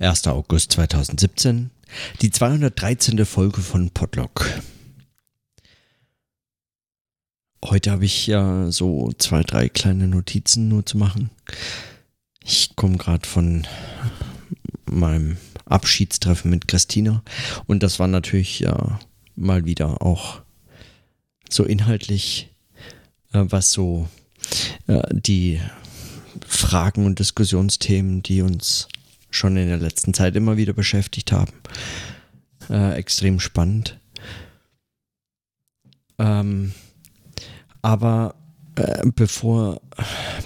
1. August 2017, die 213. Folge von Podlock. Heute habe ich ja so zwei, drei kleine Notizen nur zu machen. Ich komme gerade von meinem Abschiedstreffen mit Christina und das war natürlich ja mal wieder auch so inhaltlich, äh, was so äh, die Fragen und Diskussionsthemen, die uns schon in der letzten Zeit immer wieder beschäftigt haben. Äh, extrem spannend. Ähm, aber äh, bevor,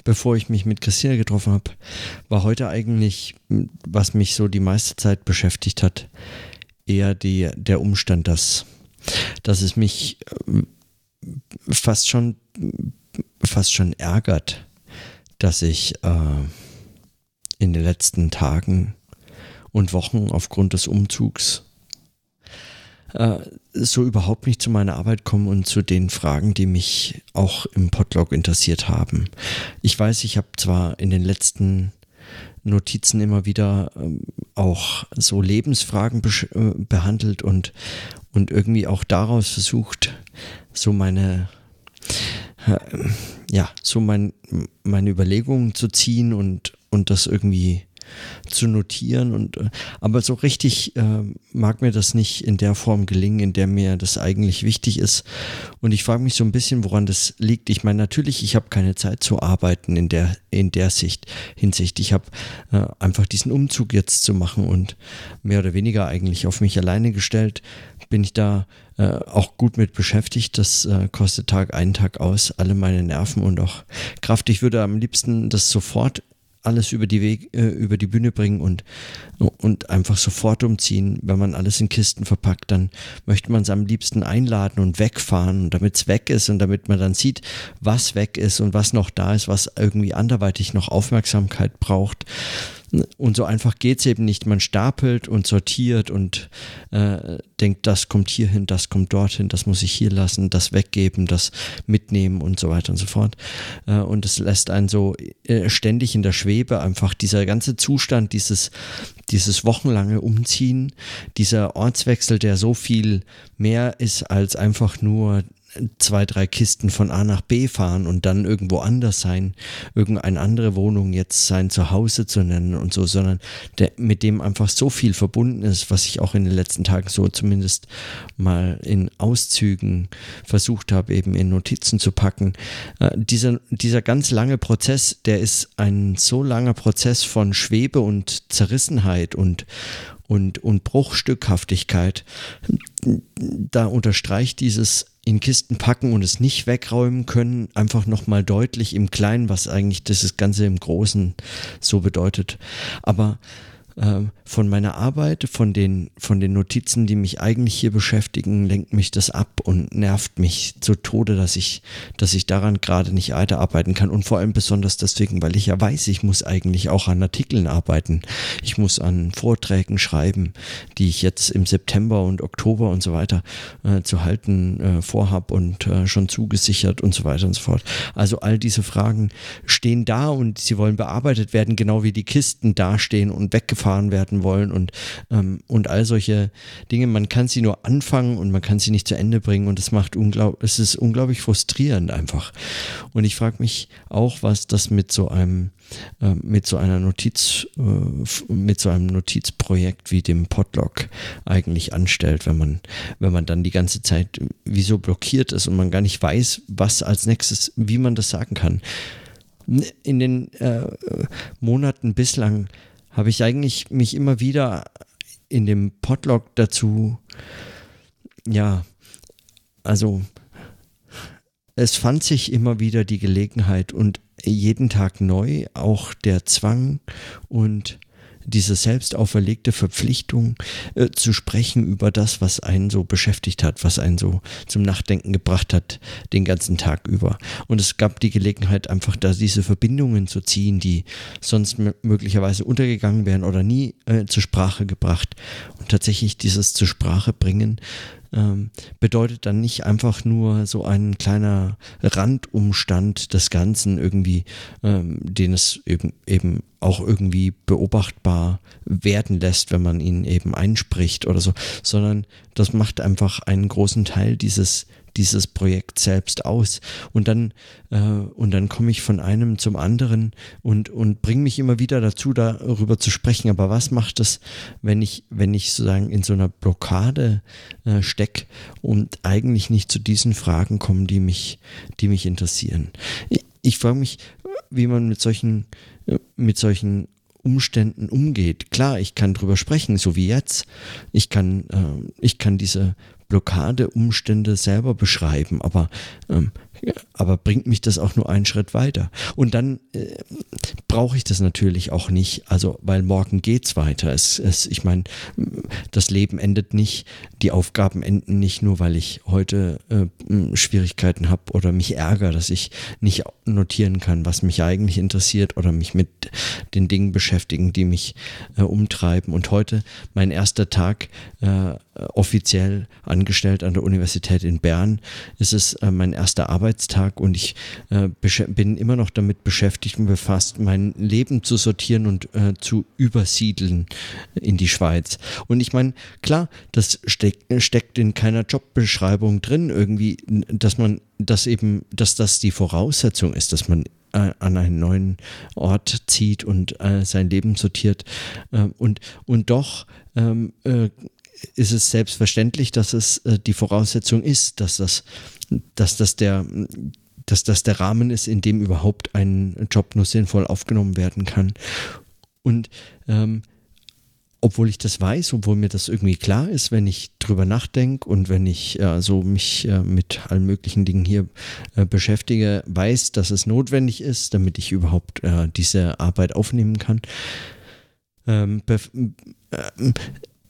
bevor ich mich mit Christina getroffen habe, war heute eigentlich, was mich so die meiste Zeit beschäftigt hat, eher die, der Umstand, dass, dass es mich äh, fast schon, fast schon ärgert, dass ich äh, in den letzten Tagen und Wochen aufgrund des Umzugs äh, so überhaupt nicht zu meiner Arbeit komme und zu den Fragen, die mich auch im Podlog interessiert haben. Ich weiß, ich habe zwar in den letzten Notizen immer wieder ähm, auch so Lebensfragen äh, behandelt und, und irgendwie auch daraus versucht, so meine, äh, ja, so mein, meine Überlegungen zu ziehen und und das irgendwie zu notieren und äh, aber so richtig äh, mag mir das nicht in der Form gelingen, in der mir das eigentlich wichtig ist und ich frage mich so ein bisschen, woran das liegt. Ich meine natürlich, ich habe keine Zeit zu arbeiten in der in der Sicht Hinsicht. Ich habe äh, einfach diesen Umzug jetzt zu machen und mehr oder weniger eigentlich auf mich alleine gestellt bin ich da äh, auch gut mit beschäftigt. Das äh, kostet Tag ein Tag aus alle meine Nerven und auch Kraft. Ich würde am liebsten das sofort alles über die Weg, äh, über die Bühne bringen und, und einfach sofort umziehen. Wenn man alles in Kisten verpackt, dann möchte man es am liebsten einladen und wegfahren, damit es weg ist und damit man dann sieht, was weg ist und was noch da ist, was irgendwie anderweitig noch Aufmerksamkeit braucht. Und so einfach geht es eben nicht. Man stapelt und sortiert und äh, denkt, das kommt hier hin, das kommt dorthin, das muss ich hier lassen, das weggeben, das mitnehmen und so weiter und so fort. Äh, und es lässt einen so äh, ständig in der Schwebe einfach dieser ganze Zustand, dieses, dieses wochenlange Umziehen, dieser Ortswechsel, der so viel mehr ist als einfach nur zwei, drei Kisten von A nach B fahren und dann irgendwo anders sein, irgendeine andere Wohnung jetzt sein Zuhause zu nennen und so, sondern der, mit dem einfach so viel verbunden ist, was ich auch in den letzten Tagen so zumindest mal in Auszügen versucht habe, eben in Notizen zu packen. Äh, dieser, dieser ganz lange Prozess, der ist ein so langer Prozess von Schwebe und Zerrissenheit und, und, und Bruchstückhaftigkeit. Da unterstreicht dieses in Kisten packen und es nicht wegräumen können, einfach nochmal deutlich im Kleinen, was eigentlich das Ganze im Großen so bedeutet. Aber ähm, von meiner Arbeit, von den, von den Notizen, die mich eigentlich hier beschäftigen, lenkt mich das ab und nervt mich zu Tode, dass ich, dass ich daran gerade nicht weiterarbeiten kann. Und vor allem besonders deswegen, weil ich ja weiß, ich muss eigentlich auch an Artikeln arbeiten. Ich muss an Vorträgen schreiben, die ich jetzt im September und Oktober und so weiter äh, zu halten äh, vorhab und äh, schon zugesichert und so weiter und so fort. Also all diese Fragen stehen da und sie wollen bearbeitet werden, genau wie die Kisten dastehen und weggefahren gefahren werden wollen und, ähm, und all solche Dinge. Man kann sie nur anfangen und man kann sie nicht zu Ende bringen und es macht unglaublich, es ist unglaublich frustrierend einfach. Und ich frage mich auch, was das mit so einem äh, mit so einer Notiz, äh, mit so einem Notizprojekt wie dem Podlog eigentlich anstellt, wenn man, wenn man dann die ganze Zeit wie so blockiert ist und man gar nicht weiß, was als nächstes, wie man das sagen kann. In den äh, Monaten bislang habe ich eigentlich mich immer wieder in dem Podlog dazu, ja, also es fand sich immer wieder die Gelegenheit und jeden Tag neu auch der Zwang und diese selbst auferlegte Verpflichtung äh, zu sprechen über das, was einen so beschäftigt hat, was einen so zum Nachdenken gebracht hat, den ganzen Tag über. Und es gab die Gelegenheit, einfach da diese Verbindungen zu ziehen, die sonst möglicherweise untergegangen wären oder nie äh, zur Sprache gebracht. Und tatsächlich dieses zur Sprache bringen ähm, bedeutet dann nicht einfach nur so ein kleiner Randumstand des Ganzen irgendwie, ähm, den es eben, eben auch irgendwie beobachtbar werden lässt, wenn man ihn eben einspricht oder so, sondern das macht einfach einen großen Teil dieses dieses Projekt selbst aus. Und dann, äh, und dann komme ich von einem zum anderen und, und bringe mich immer wieder dazu, darüber zu sprechen. Aber was macht es, wenn ich, wenn ich sozusagen in so einer Blockade äh, stecke und eigentlich nicht zu diesen Fragen komme, die mich, die mich interessieren? Ich, ich frage mich, wie man mit solchen, mit solchen Umständen umgeht. Klar, ich kann drüber sprechen, so wie jetzt. Ich kann, äh, ich kann diese Blockadeumstände selber beschreiben, aber, ähm, aber bringt mich das auch nur einen Schritt weiter. Und dann äh, brauche ich das natürlich auch nicht, also weil morgen weiter. Es, es, ich meine, das Leben endet nicht, die Aufgaben enden nicht nur, weil ich heute äh, Schwierigkeiten habe oder mich ärgere, dass ich nicht notieren kann, was mich eigentlich interessiert oder mich mit den Dingen beschäftigen, die mich äh, umtreiben. Und heute mein erster Tag äh, offiziell angestellt an der Universität in Bern. ist Es äh, mein erster Arbeitstag und ich äh, bin immer noch damit beschäftigt und befasst, mein Leben zu sortieren und äh, zu übersiedeln in die Schweiz. Und ich meine, klar, das steck, steckt in keiner Jobbeschreibung drin, irgendwie, dass man, dass eben, dass das die Voraussetzung ist, dass man äh, an einen neuen Ort zieht und äh, sein Leben sortiert. Äh, und, und doch ähm, äh, ist es selbstverständlich, dass es äh, die Voraussetzung ist, dass das, dass das der dass das der Rahmen ist, in dem überhaupt ein Job nur sinnvoll aufgenommen werden kann. Und ähm, obwohl ich das weiß, obwohl mir das irgendwie klar ist, wenn ich drüber nachdenke und wenn ich äh, so mich äh, mit allen möglichen Dingen hier äh, beschäftige, weiß, dass es notwendig ist, damit ich überhaupt äh, diese Arbeit aufnehmen kann. Ähm, äh,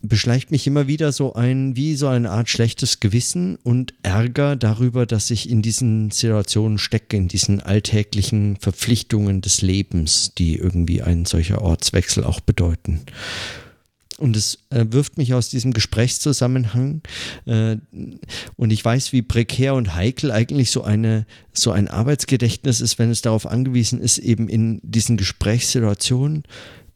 beschleicht mich immer wieder so ein, wie so eine Art schlechtes Gewissen und Ärger darüber, dass ich in diesen Situationen stecke, in diesen alltäglichen Verpflichtungen des Lebens, die irgendwie ein solcher Ortswechsel auch bedeuten. Und es äh, wirft mich aus diesem Gesprächszusammenhang äh, und ich weiß, wie prekär und heikel eigentlich so eine so ein Arbeitsgedächtnis ist, wenn es darauf angewiesen ist, eben in diesen Gesprächssituationen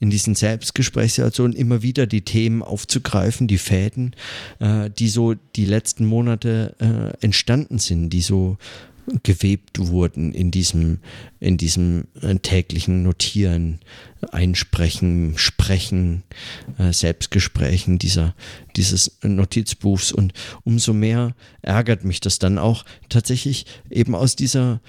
in diesen Selbstgesprächssituationen immer wieder die Themen aufzugreifen, die Fäden, äh, die so die letzten Monate äh, entstanden sind, die so gewebt wurden in diesem, in diesem äh, täglichen Notieren, Einsprechen, Sprechen, äh, Selbstgesprächen dieser, dieses Notizbuchs. Und umso mehr ärgert mich das dann auch tatsächlich eben aus dieser,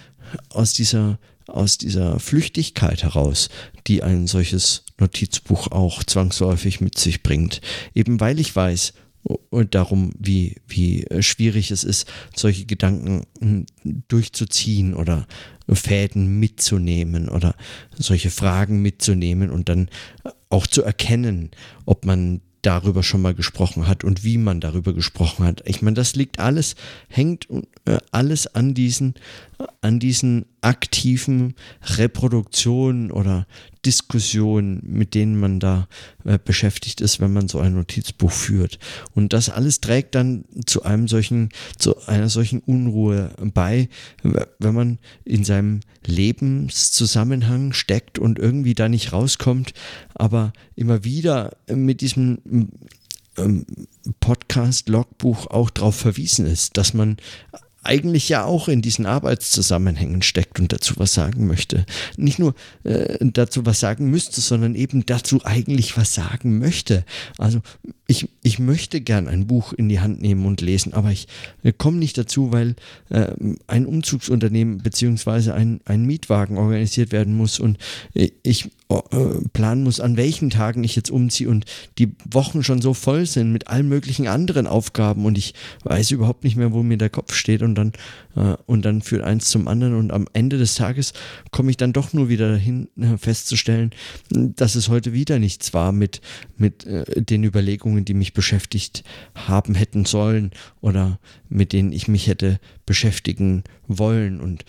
aus dieser aus dieser Flüchtigkeit heraus, die ein solches Notizbuch auch zwangsläufig mit sich bringt. Eben weil ich weiß, und darum, wie, wie schwierig es ist, solche Gedanken hm, durchzuziehen oder Fäden mitzunehmen oder solche Fragen mitzunehmen und dann auch zu erkennen, ob man darüber schon mal gesprochen hat und wie man darüber gesprochen hat. Ich meine, das liegt alles, hängt äh, alles an diesen, an diesen aktiven Reproduktionen oder Diskussionen, mit denen man da äh, beschäftigt ist, wenn man so ein Notizbuch führt. Und das alles trägt dann zu einem solchen, zu einer solchen Unruhe bei, wenn man in seinem Lebenszusammenhang steckt und irgendwie da nicht rauskommt, aber immer wieder mit diesem ähm, Podcast-Logbuch auch darauf verwiesen ist, dass man eigentlich ja auch in diesen Arbeitszusammenhängen steckt und dazu was sagen möchte. Nicht nur äh, dazu was sagen müsste, sondern eben dazu eigentlich was sagen möchte. Also ich, ich möchte gern ein Buch in die Hand nehmen und lesen, aber ich komme nicht dazu, weil äh, ein Umzugsunternehmen beziehungsweise ein, ein Mietwagen organisiert werden muss und äh, ich planen muss, an welchen Tagen ich jetzt umziehe und die Wochen schon so voll sind mit allen möglichen anderen Aufgaben und ich weiß überhaupt nicht mehr, wo mir der Kopf steht und dann äh, und dann führt eins zum anderen und am Ende des Tages komme ich dann doch nur wieder dahin äh, festzustellen, dass es heute wieder nichts war mit mit äh, den Überlegungen, die mich beschäftigt haben hätten sollen oder mit denen ich mich hätte beschäftigen wollen. Und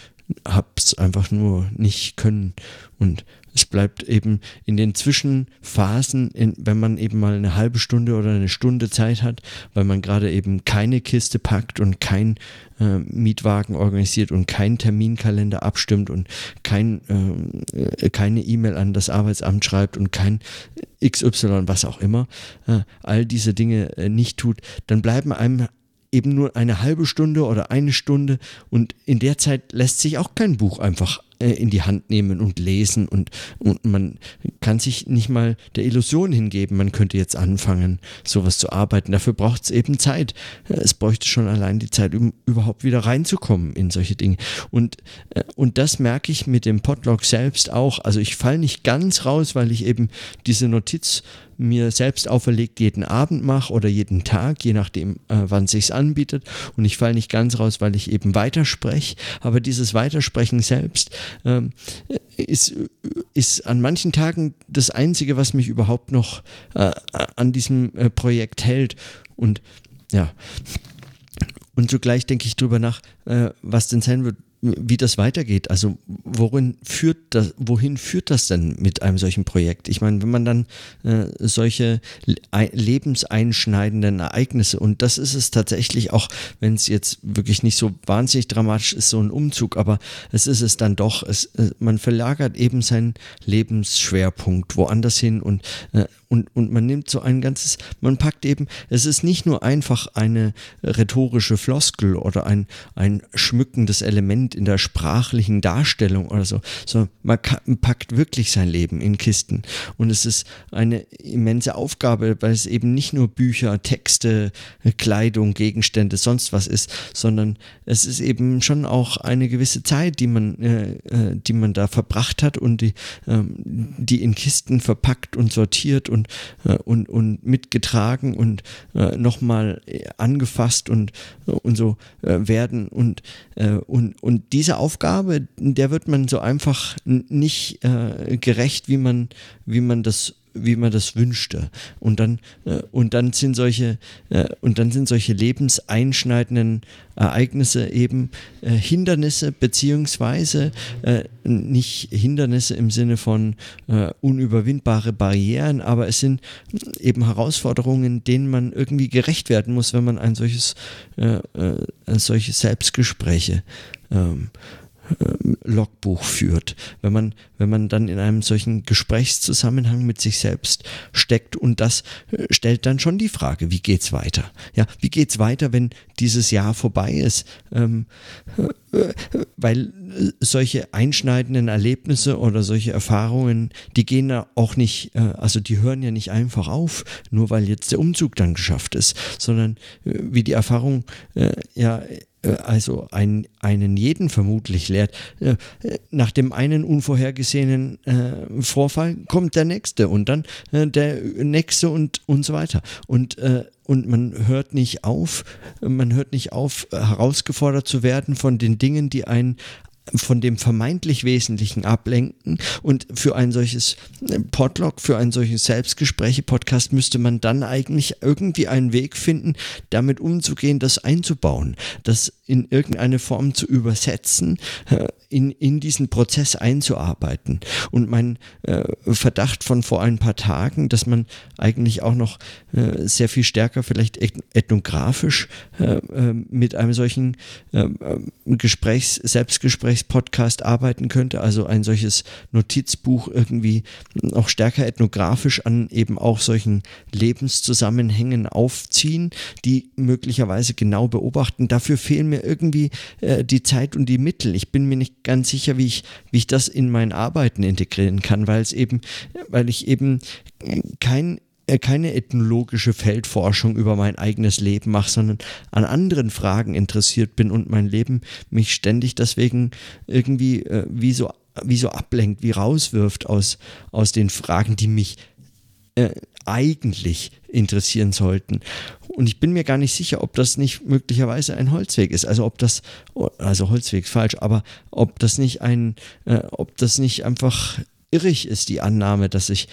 habe es einfach nur nicht können. Und es bleibt eben in den Zwischenphasen, in, wenn man eben mal eine halbe Stunde oder eine Stunde Zeit hat, weil man gerade eben keine Kiste packt und kein äh, Mietwagen organisiert und keinen Terminkalender abstimmt und kein, äh, keine E-Mail an das Arbeitsamt schreibt und kein XY, was auch immer, äh, all diese Dinge äh, nicht tut, dann bleiben einem eben nur eine halbe Stunde oder eine Stunde und in der Zeit lässt sich auch kein Buch einfach äh, in die Hand nehmen und lesen und, und man kann sich nicht mal der Illusion hingeben, man könnte jetzt anfangen, sowas zu arbeiten. Dafür braucht es eben Zeit. Es bräuchte schon allein die Zeit, um überhaupt wieder reinzukommen in solche Dinge. Und, äh, und das merke ich mit dem Podlog selbst auch. Also ich falle nicht ganz raus, weil ich eben diese Notiz mir selbst auferlegt jeden Abend mache oder jeden Tag, je nachdem, äh, wann sich's anbietet. Und ich falle nicht ganz raus, weil ich eben weiterspreche. Aber dieses Weitersprechen selbst ähm, ist, ist an manchen Tagen das Einzige, was mich überhaupt noch äh, an diesem äh, Projekt hält. Und ja. Und zugleich denke ich drüber nach, äh, was denn sein wird, wie das weitergeht. Also worin führt das, wohin führt das denn mit einem solchen Projekt? Ich meine, wenn man dann äh, solche lebenseinschneidenden Ereignisse und das ist es tatsächlich auch, wenn es jetzt wirklich nicht so wahnsinnig dramatisch ist, so ein Umzug, aber es ist es dann doch. Es, äh, man verlagert eben seinen Lebensschwerpunkt woanders hin und äh, und, und man nimmt so ein ganzes, man packt eben, es ist nicht nur einfach eine rhetorische Floskel oder ein, ein schmückendes Element in der sprachlichen Darstellung oder so, sondern man packt wirklich sein Leben in Kisten. Und es ist eine immense Aufgabe, weil es eben nicht nur Bücher, Texte, Kleidung, Gegenstände, sonst was ist, sondern es ist eben schon auch eine gewisse Zeit, die man, äh, äh die man da verbracht hat und die, ähm, die in Kisten verpackt und sortiert und und, äh, und, und mitgetragen und äh, nochmal angefasst und, und so äh, werden. Und, äh, und, und diese Aufgabe, der wird man so einfach nicht äh, gerecht, wie man, wie man das wie man das wünschte. Und dann, äh, und dann sind solche, äh, und dann sind solche lebenseinschneidenden Ereignisse eben äh, Hindernisse, beziehungsweise äh, nicht Hindernisse im Sinne von äh, unüberwindbare Barrieren, aber es sind eben Herausforderungen, denen man irgendwie gerecht werden muss, wenn man ein solches, solche Selbstgespräche ähm, ähm, Logbuch führt, wenn man, wenn man dann in einem solchen Gesprächszusammenhang mit sich selbst steckt und das äh, stellt dann schon die Frage, wie geht's weiter? Ja, wie geht's weiter, wenn dieses Jahr vorbei ist? Ähm, äh, weil äh, solche einschneidenden Erlebnisse oder solche Erfahrungen, die gehen ja auch nicht, also die hören ja nicht einfach auf, nur weil jetzt der Umzug dann geschafft ist, sondern wie die Erfahrung ja äh, also ein, einen jeden vermutlich lehrt. Äh, nach dem einen unvorhergesehenen äh, Vorfall kommt der nächste und dann äh, der nächste und, und so weiter. Und, äh, und man hört nicht auf, man hört nicht auf, herausgefordert zu werden von den Dingen, die einen von dem vermeintlich Wesentlichen ablenken. Und für ein solches äh, Podlog, für ein solches Selbstgespräche-Podcast müsste man dann eigentlich irgendwie einen Weg finden, damit umzugehen, das einzubauen, das in irgendeine Form zu übersetzen, äh, in, in diesen Prozess einzuarbeiten. Und mein äh, Verdacht von vor ein paar Tagen, dass man eigentlich auch noch äh, sehr viel stärker vielleicht ethnografisch äh, äh mit einem solchen äh, Gesprächs, Selbstgesprächspodcast arbeiten könnte, also ein solches Notizbuch irgendwie auch stärker ethnografisch an eben auch solchen Lebenszusammenhängen aufziehen, die möglicherweise genau beobachten. Dafür fehlen mir irgendwie äh, die Zeit und die Mittel. Ich bin mir nicht ganz sicher, wie ich, wie ich das in mein Arbeiten integrieren kann, weil es eben, weil ich eben kein äh, keine ethnologische Feldforschung über mein eigenes Leben mache, sondern an anderen Fragen interessiert bin und mein Leben mich ständig deswegen irgendwie äh, wie, so, wie so ablenkt, wie rauswirft aus, aus den Fragen, die mich äh, eigentlich interessieren sollten. Und ich bin mir gar nicht sicher, ob das nicht möglicherweise ein Holzweg ist. Also ob das, also Holzweg ist falsch, aber ob das nicht ein, äh, ob das nicht einfach irrig ist, die Annahme, dass ich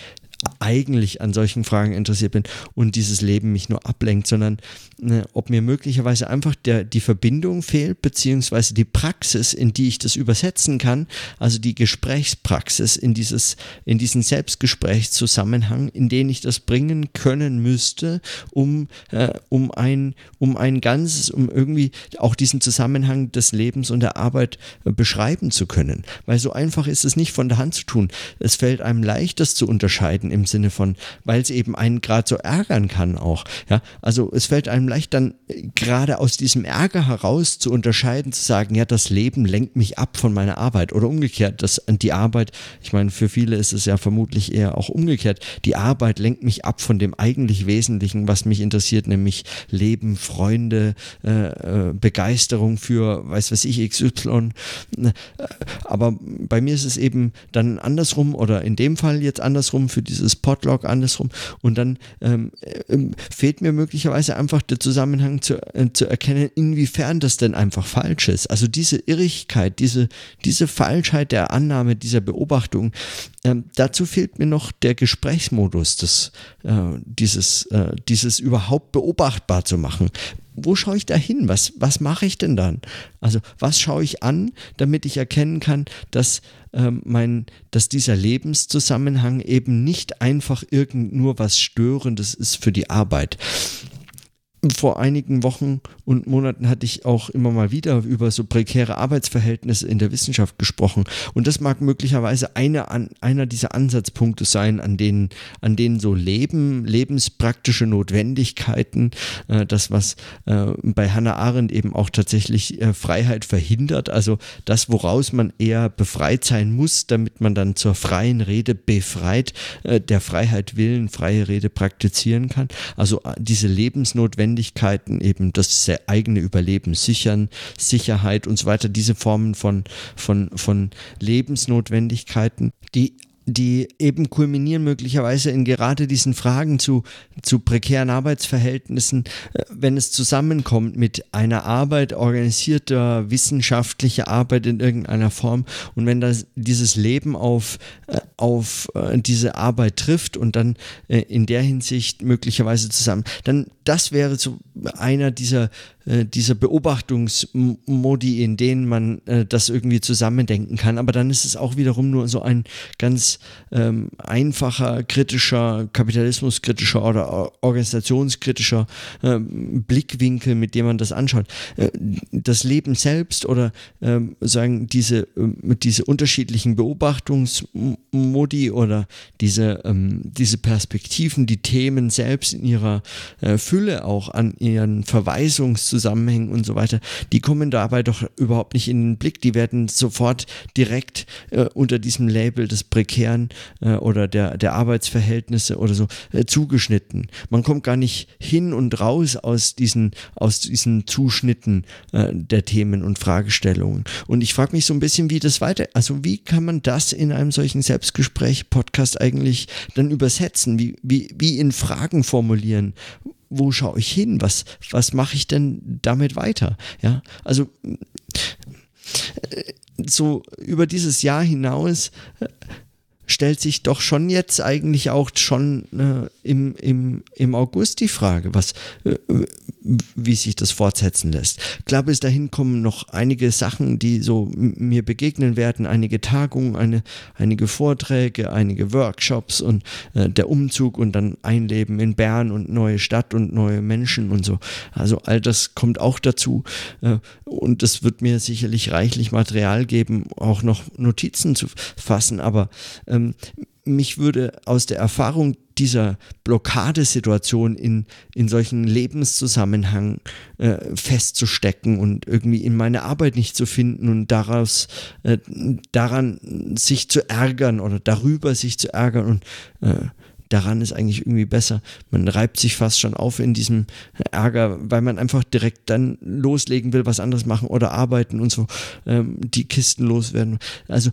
eigentlich an solchen Fragen interessiert bin und dieses Leben mich nur ablenkt, sondern ne, ob mir möglicherweise einfach der, die Verbindung fehlt, beziehungsweise die Praxis, in die ich das übersetzen kann, also die Gesprächspraxis in, dieses, in diesen Selbstgesprächszusammenhang, in den ich das bringen können müsste, um, äh, um, ein, um ein ganzes, um irgendwie auch diesen Zusammenhang des Lebens und der Arbeit äh, beschreiben zu können. Weil so einfach ist es nicht von der Hand zu tun. Es fällt einem leicht, das zu unterscheiden im Sinne von, weil es eben einen gerade so ärgern kann auch. Ja, also es fällt einem leicht dann äh, gerade aus diesem Ärger heraus zu unterscheiden, zu sagen, ja, das Leben lenkt mich ab von meiner Arbeit oder umgekehrt, dass die Arbeit, ich meine, für viele ist es ja vermutlich eher auch umgekehrt, die Arbeit lenkt mich ab von dem eigentlich Wesentlichen, was mich interessiert, nämlich Leben, Freunde, äh, äh Begeisterung für, weiß was ich, XY. Äh, aber bei mir ist es eben dann andersrum oder in dem Fall jetzt andersrum für dieses Podlog andersrum und dann ähm, äh, fehlt mir möglicherweise einfach der Zusammenhang zu, äh, zu erkennen, inwiefern das denn einfach falsch ist. Also diese Irrigkeit, diese, diese Falschheit der Annahme, dieser Beobachtung, ähm, dazu fehlt mir noch der Gesprächsmodus, des, äh, dieses, äh, dieses überhaupt beobachtbar zu machen wo schaue ich da hin? Was, was mache ich denn dann? Also was schaue ich an, damit ich erkennen kann, dass, ähm, mein, dass dieser Lebenszusammenhang eben nicht einfach irgend nur was Störendes ist für die Arbeit vor einigen Wochen und Monaten hatte ich auch immer mal wieder über so prekäre Arbeitsverhältnisse in der Wissenschaft gesprochen. Und das mag möglicherweise eine, an, einer dieser Ansatzpunkte sein, an denen, an denen so Leben, lebenspraktische Notwendigkeiten, äh, das, was äh, bei Hannah Arendt eben auch tatsächlich äh, Freiheit verhindert, also das, woraus man eher befreit sein muss, damit man dann zur freien Rede befreit, äh, der Freiheit willen freie Rede praktizieren kann. Also äh, diese Lebensnotwendigkeiten Notwendigkeiten, eben das eigene Überleben sichern, Sicherheit und so weiter, diese Formen von, von, von Lebensnotwendigkeiten, die die eben kulminieren möglicherweise in gerade diesen Fragen zu, zu prekären Arbeitsverhältnissen, äh, wenn es zusammenkommt mit einer Arbeit, organisierter wissenschaftlicher Arbeit in irgendeiner Form und wenn das, dieses Leben auf, äh, auf äh, diese Arbeit trifft und dann in der Hinsicht möglicherweise zusammen, dann das wäre so einer dieser äh, dieser Beobachtungsmodi, in denen man äh, das irgendwie zusammendenken kann. Aber dann ist es auch wiederum nur so ein ganz ähm, einfacher, kritischer, kapitalismuskritischer oder organisationskritischer äh, Blickwinkel, mit dem man das anschaut. Äh, das Leben selbst oder ähm, sagen diese, äh, diese unterschiedlichen Beobachtungsmodi oder diese, ähm, diese Perspektiven, die Themen selbst in ihrer äh, Fülle auch an ihren Verweisungs Zusammenhängen und so weiter, die kommen dabei doch überhaupt nicht in den Blick. Die werden sofort direkt äh, unter diesem Label des Prekären äh, oder der, der Arbeitsverhältnisse oder so äh, zugeschnitten. Man kommt gar nicht hin und raus aus diesen, aus diesen Zuschnitten äh, der Themen und Fragestellungen. Und ich frage mich so ein bisschen, wie das weiter, also wie kann man das in einem solchen Selbstgespräch-Podcast eigentlich dann übersetzen? Wie, wie, wie in Fragen formulieren? Wo schaue ich hin? Was, was mache ich denn damit weiter? Ja, also äh, so über dieses Jahr hinaus äh, stellt sich doch schon jetzt eigentlich auch schon äh, im, im, im August die Frage, was, äh, wie sich das fortsetzen lässt. Klar, bis dahin kommen noch einige Sachen, die so mir begegnen werden, einige Tagungen, eine, einige Vorträge, einige Workshops und äh, der Umzug und dann Einleben in Bern und neue Stadt und neue Menschen und so. Also all das kommt auch dazu äh, und es wird mir sicherlich reichlich Material geben, auch noch Notizen zu fassen, aber ähm, mich würde aus der Erfahrung dieser Blockadesituation in, in solchen Lebenszusammenhang äh, festzustecken und irgendwie in meine Arbeit nicht zu finden und daraus äh, daran sich zu ärgern oder darüber sich zu ärgern und äh, daran ist eigentlich irgendwie besser. Man reibt sich fast schon auf in diesem Ärger, weil man einfach direkt dann loslegen will, was anderes machen oder arbeiten und so ähm, die Kisten loswerden. Also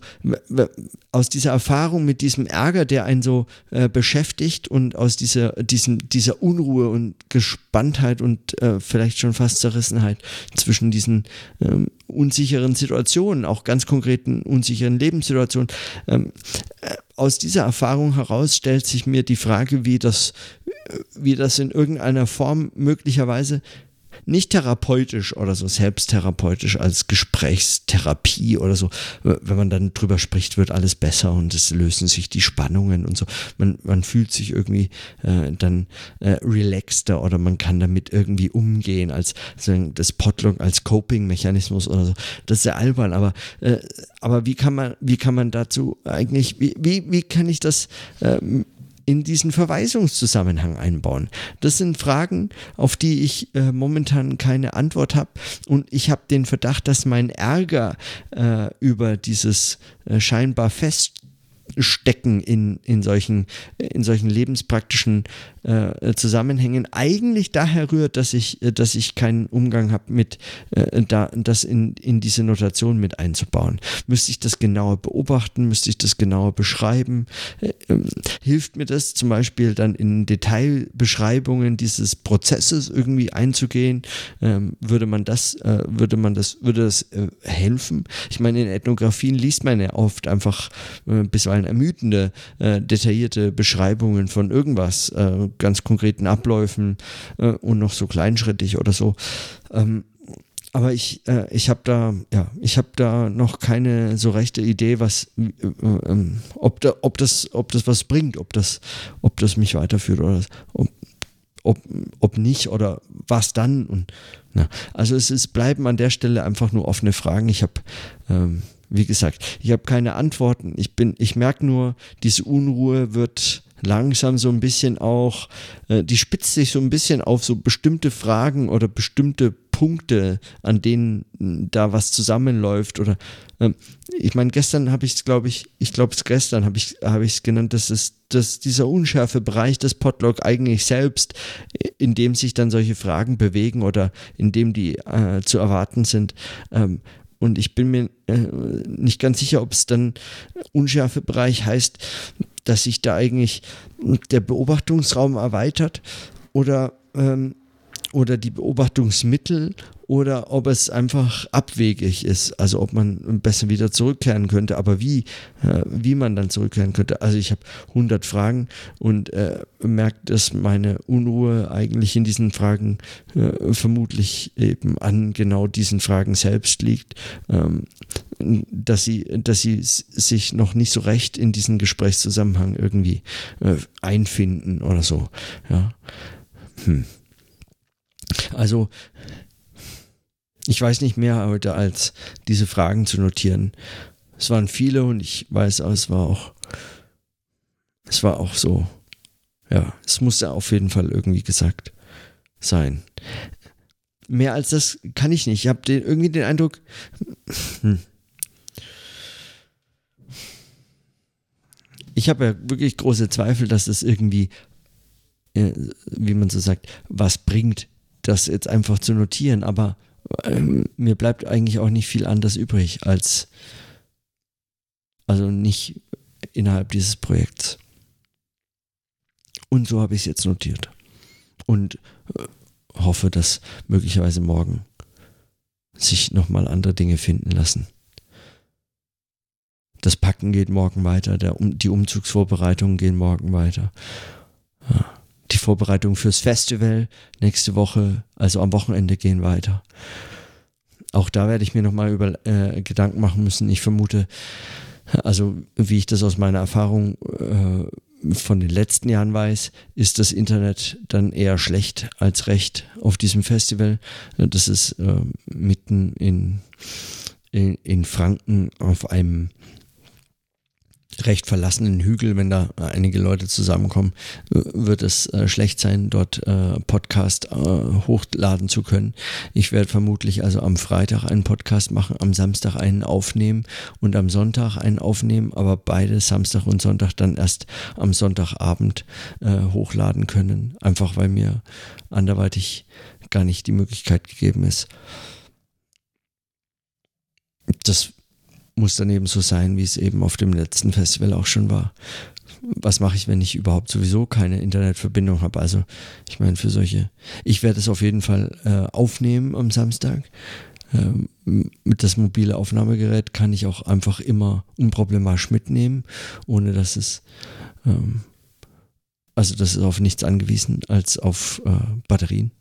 aus dieser Erfahrung mit diesem Ärger, der einen so äh, beschäftigt und aus dieser, diesem, dieser Unruhe und Gespanntheit und äh, vielleicht schon fast Zerrissenheit zwischen diesen ähm, unsicheren Situationen, auch ganz konkreten unsicheren Lebenssituationen, ähm, äh, aus dieser Erfahrung heraus stellt sich mir die Frage, wie das, wie das in irgendeiner Form möglicherweise nicht therapeutisch oder so selbsttherapeutisch als Gesprächstherapie oder so. Wenn man dann drüber spricht, wird alles besser und es lösen sich die Spannungen und so. Man, man fühlt sich irgendwie äh, dann äh, relaxter oder man kann damit irgendwie umgehen als das Potluck als Coping-Mechanismus oder so. Das ist sehr albern, aber, äh, aber wie kann man, wie kann man dazu eigentlich, wie, wie, wie kann ich das äh, in diesen Verweisungszusammenhang einbauen? Das sind Fragen, auf die ich äh, momentan keine Antwort habe und ich habe den Verdacht, dass mein Ärger äh, über dieses äh, scheinbar fest stecken in, in, solchen, in solchen lebenspraktischen äh, Zusammenhängen eigentlich daher rührt, dass ich, äh, dass ich keinen Umgang habe mit, äh, da, das in, in diese Notation mit einzubauen. Müsste ich das genauer beobachten, müsste ich das genauer beschreiben? Äh, ähm, hilft mir das zum Beispiel dann in Detailbeschreibungen dieses Prozesses irgendwie einzugehen? Ähm, würde man das, äh, würde man das, würde das äh, helfen? Ich meine, in Ethnografien liest man ja oft einfach bisweilen ermüdende, detaillierte Beschreibungen von irgendwas ganz konkreten Abläufen äh, und noch so kleinschrittig oder so. Ähm, aber ich, äh, ich habe da, ja, ich da noch keine so rechte Idee, was, äh, äh, ob, da, ob, das, ob das was bringt, ob das, ob das mich weiterführt oder ob, ob, ob nicht oder was dann. Und, na, also es ist, bleiben an der Stelle einfach nur offene Fragen. Ich habe, ähm, wie gesagt, ich habe keine Antworten. Ich ich merke nur, diese Unruhe wird langsam so ein bisschen auch, äh, die spitzt sich so ein bisschen auf so bestimmte Fragen oder bestimmte Punkte, an denen hm, da was zusammenläuft oder ähm, ich meine, gestern habe ich es, glaube ich, ich glaube es gestern habe ich es genannt, dass es dass dieser unschärfe Bereich des Podlog eigentlich selbst, in dem sich dann solche Fragen bewegen oder in dem die äh, zu erwarten sind, ähm, und ich bin mir äh, nicht ganz sicher, ob es dann unschärfe Bereich heißt, dass sich da eigentlich der Beobachtungsraum erweitert? Oder, ähm, oder die Beobachtungsmittel oder ob es einfach abwegig ist, also ob man besser wieder zurückkehren könnte, aber wie, äh, wie man dann zurückkehren könnte. Also ich habe 100 Fragen und äh, merke, dass meine Unruhe eigentlich in diesen Fragen äh, vermutlich eben an genau diesen Fragen selbst liegt. Ähm, dass sie, dass sie sich noch nicht so recht in diesen Gesprächszusammenhang irgendwie äh, einfinden oder so. Ja. Hm. Also, ich weiß nicht mehr heute, als diese Fragen zu notieren. Es waren viele und ich weiß, es war auch, es war auch so, ja, es musste auf jeden Fall irgendwie gesagt sein. Mehr als das kann ich nicht. Ich habe irgendwie den Eindruck, hm, ich habe ja wirklich große Zweifel, dass es irgendwie, äh, wie man so sagt, was bringt, das jetzt einfach zu notieren. Aber ähm, mir bleibt eigentlich auch nicht viel anders übrig als, also nicht innerhalb dieses Projekts. Und so habe ich es jetzt notiert. Und äh, hoffe, dass möglicherweise morgen sich nochmal andere Dinge finden lassen. Das Packen geht morgen weiter, der, die Umzugsvorbereitungen gehen morgen weiter. Ja. Die Vorbereitungen fürs Festival nächste Woche, also am Wochenende, gehen weiter. Auch da werde ich mir nochmal über äh, Gedanken machen müssen. Ich vermute, also wie ich das aus meiner Erfahrung äh, von den letzten Jahren weiß, ist das Internet dann eher schlecht als recht auf diesem Festival. Das ist äh, mitten in, in, in Franken auf einem recht verlassenen Hügel, wenn da einige Leute zusammenkommen, wird es äh, schlecht sein, dort äh, Podcast äh, hochladen zu können. Ich werde vermutlich also am Freitag einen Podcast machen, am Samstag einen aufnehmen und am Sonntag einen aufnehmen, aber beide Samstag und Sonntag dann erst am Sonntagabend äh, hochladen können, einfach weil mir anderweitig gar nicht die Möglichkeit gegeben ist. Das muss dann eben so sein, wie es eben auf dem letzten Festival auch schon war. Was mache ich, wenn ich überhaupt sowieso keine Internetverbindung habe? Also, ich meine, für solche, ich werde es auf jeden Fall äh, aufnehmen am Samstag. ähm, das mobile Aufnahmegerät kann ich auch einfach immer unproblematisch mitnehmen, ohne dass es, ähm, also das ist auf nichts angewiesen als auf äh, Batterien.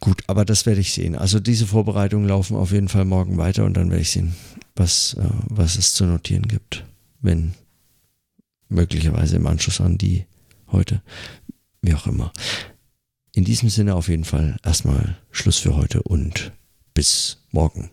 Gut, aber das werde ich sehen. Also diese Vorbereitungen laufen auf jeden Fall morgen weiter und dann werde ich sehen, was, äh, was es zu notieren gibt, wenn möglicherweise im Anschluss an die heute, wie auch immer. In diesem Sinne auf jeden Fall erstmal Schluss für heute und bis morgen.